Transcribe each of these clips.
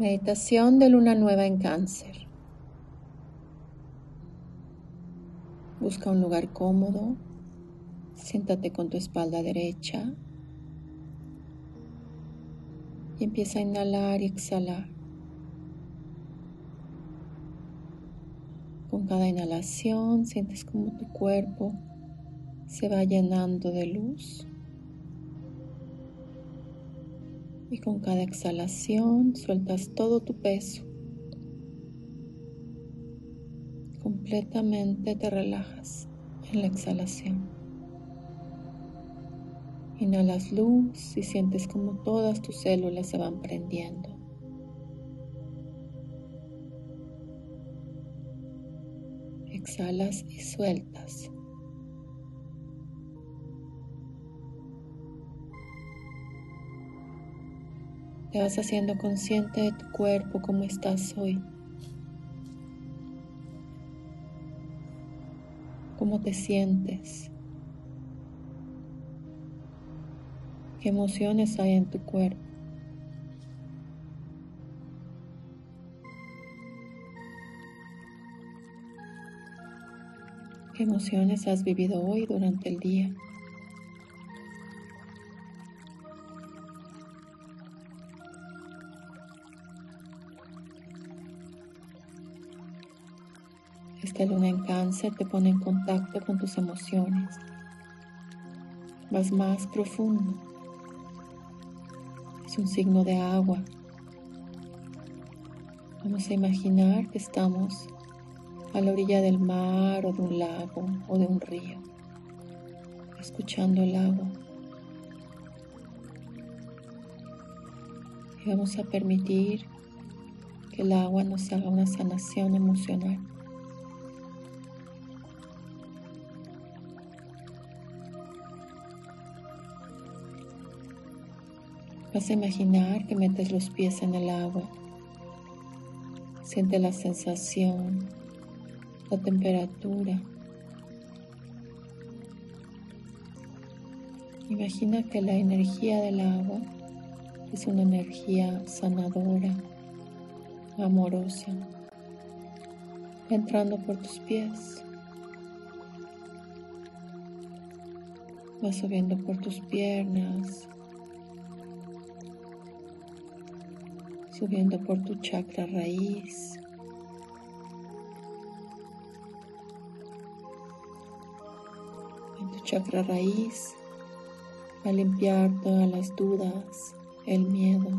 Meditación de luna nueva en cáncer. Busca un lugar cómodo. Siéntate con tu espalda derecha. Y empieza a inhalar y exhalar. Con cada inhalación sientes como tu cuerpo se va llenando de luz. Y con cada exhalación sueltas todo tu peso. Completamente te relajas en la exhalación. Inhalas luz y sientes como todas tus células se van prendiendo. Exhalas y sueltas. Te vas haciendo consciente de tu cuerpo, cómo estás hoy. ¿Cómo te sientes? ¿Qué emociones hay en tu cuerpo? ¿Qué emociones has vivido hoy durante el día? Esta luna en cáncer te pone en contacto con tus emociones. Vas más profundo. Es un signo de agua. Vamos a imaginar que estamos a la orilla del mar o de un lago o de un río, escuchando el agua. Y vamos a permitir que el agua nos haga una sanación emocional. Vas a imaginar que metes los pies en el agua. Siente la sensación, la temperatura. Imagina que la energía del agua es una energía sanadora, amorosa, entrando por tus pies. Va subiendo por tus piernas, subiendo por tu chakra raíz. En tu chakra raíz a limpiar todas las dudas, el miedo,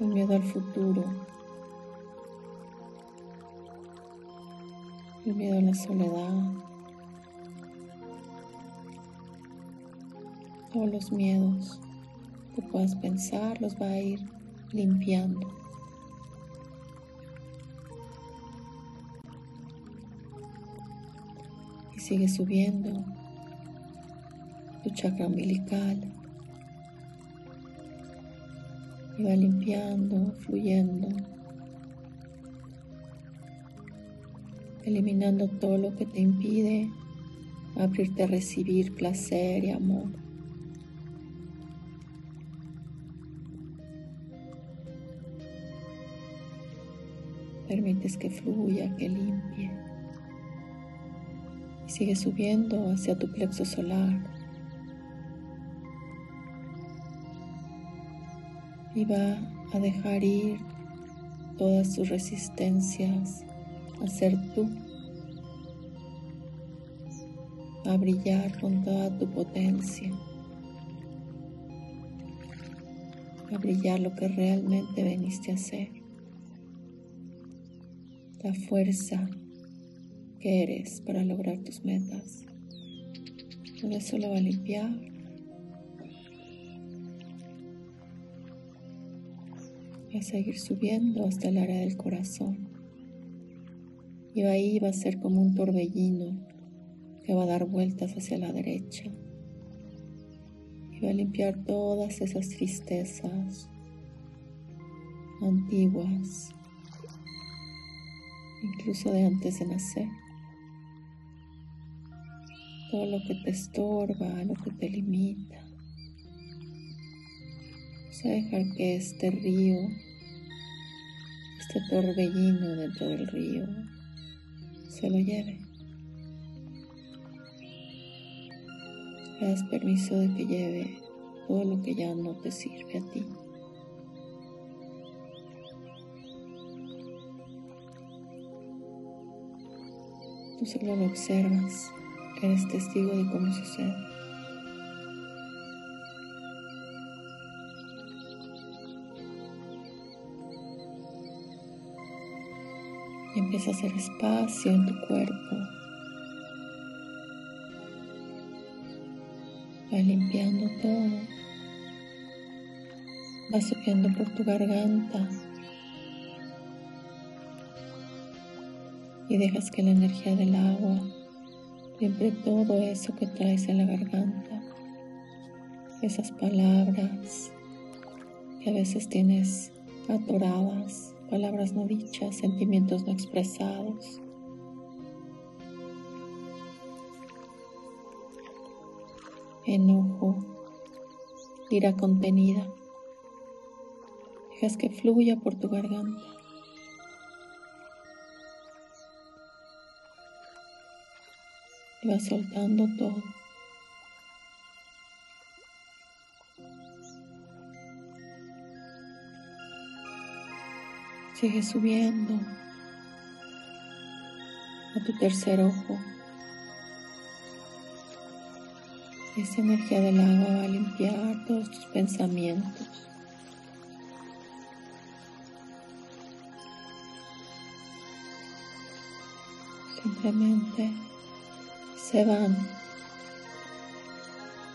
el miedo al futuro, el miedo a la soledad, todos los miedos puedas pensar los va a ir limpiando. Y sigue subiendo tu chakra umbilical. Y va limpiando, fluyendo, eliminando todo lo que te impide abrirte a recibir placer y amor. Permites que fluya, que limpie. Y sigue subiendo hacia tu plexo solar. Y va a dejar ir todas tus resistencias a ser tú. A brillar con toda tu potencia. A brillar lo que realmente veniste a ser la fuerza que eres para lograr tus metas. Todo eso lo va a limpiar. Va a seguir subiendo hasta el área del corazón. Y ahí va a ser como un torbellino que va a dar vueltas hacia la derecha. Y va a limpiar todas esas tristezas antiguas incluso de antes de nacer. Todo lo que te estorba, lo que te limita, Vamos a dejar que este río, este torbellino dentro del río, se lo lleve. Le das permiso de que lleve todo lo que ya no te sirve a ti. Tú solo lo observas, eres testigo de cómo sucede. Y empieza a hacer espacio en tu cuerpo. Va limpiando todo. Va subiendo por tu garganta. Y dejas que la energía del agua limpie todo eso que traes en la garganta, esas palabras que a veces tienes atoradas, palabras no dichas, sentimientos no expresados. Enojo, ira contenida. Dejas que fluya por tu garganta. Y vas soltando todo. Sigue subiendo a tu tercer ojo. Esa energía del agua va a limpiar todos tus pensamientos. Simplemente se van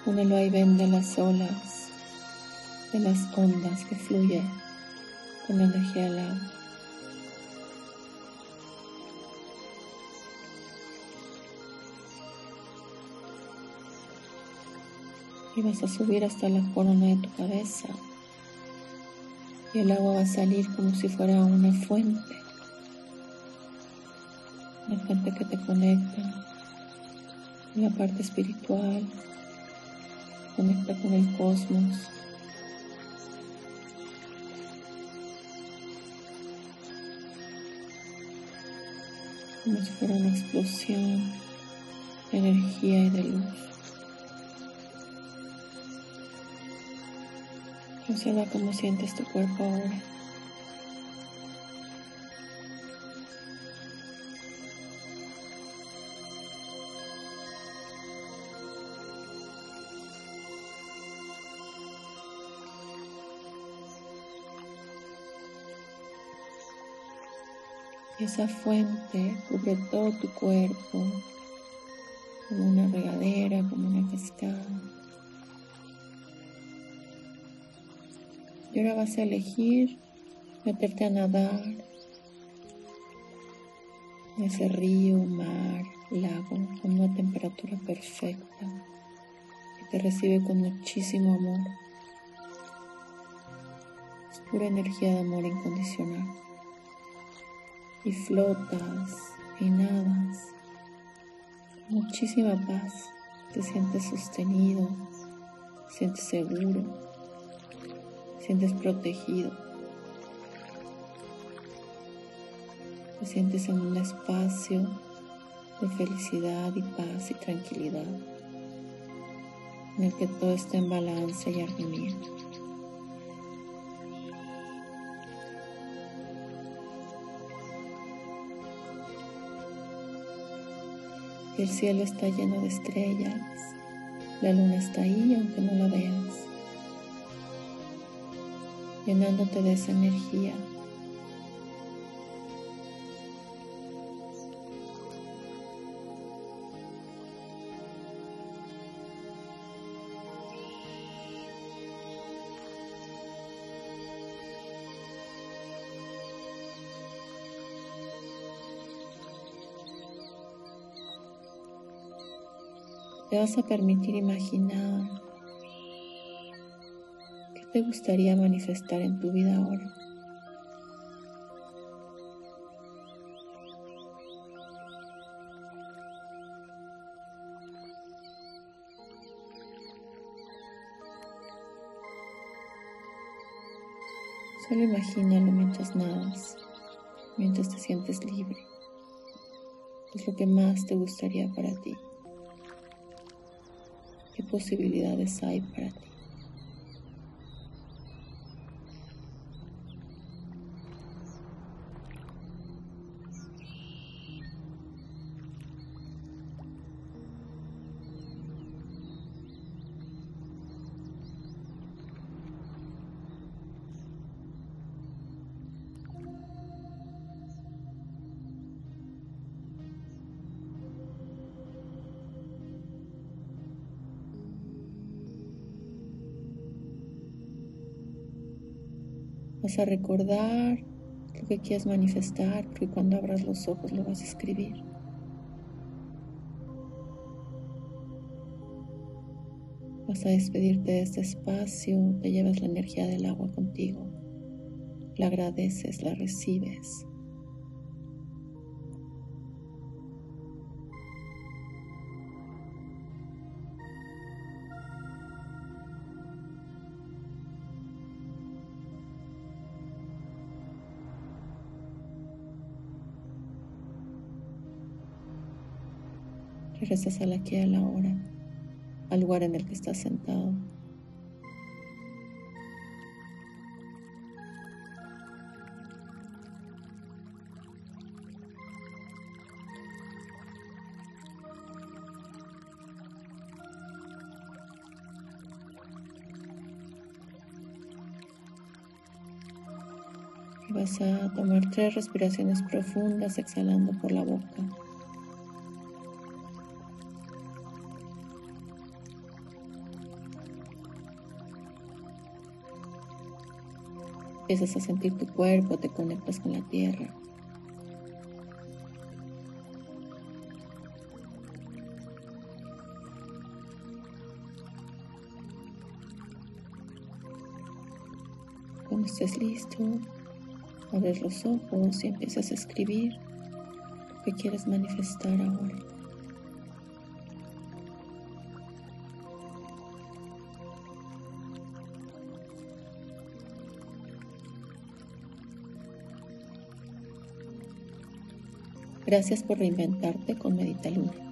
con el vaivén de las olas, de las ondas que fluyen con energía del agua. Y vas a subir hasta la corona de tu cabeza. Y el agua va a salir como si fuera una fuente. Una fuente que te conecta la parte espiritual, conecta con el cosmos. Como si fuera una explosión de energía y de luz. Observa cómo sientes tu cuerpo ahora. Esa fuente cubre todo tu cuerpo, como una regadera, como una cascada. Y ahora vas a elegir meterte a nadar en ese río, mar, lago, con una temperatura perfecta que te recibe con muchísimo amor. Es pura energía de amor incondicional y flotas y nadas. Muchísima paz. Te sientes sostenido, sientes seguro, sientes protegido. Te sientes en un espacio de felicidad y paz y tranquilidad, en el que todo está en balance y armonía. El cielo está lleno de estrellas. La luna está ahí aunque no la veas. Llenándote de esa energía. Te vas a permitir imaginar qué te gustaría manifestar en tu vida ahora. Solo imagínalo mientras nadas, mientras te sientes libre. Es lo que más te gustaría para ti. ¿Qué posibilidades hay para ti? Vas a recordar lo que quieres manifestar, porque cuando abras los ojos lo vas a escribir. Vas a despedirte de este espacio, te llevas la energía del agua contigo, la agradeces, la recibes. Regresas a la aquí a la hora, al lugar en el que estás sentado. Y vas a tomar tres respiraciones profundas exhalando por la boca. Empiezas a sentir tu cuerpo, te conectas con la tierra. Cuando estés listo, abres los ojos y empiezas a escribir lo que quieres manifestar ahora. Gracias por reinventarte con Medita Luna.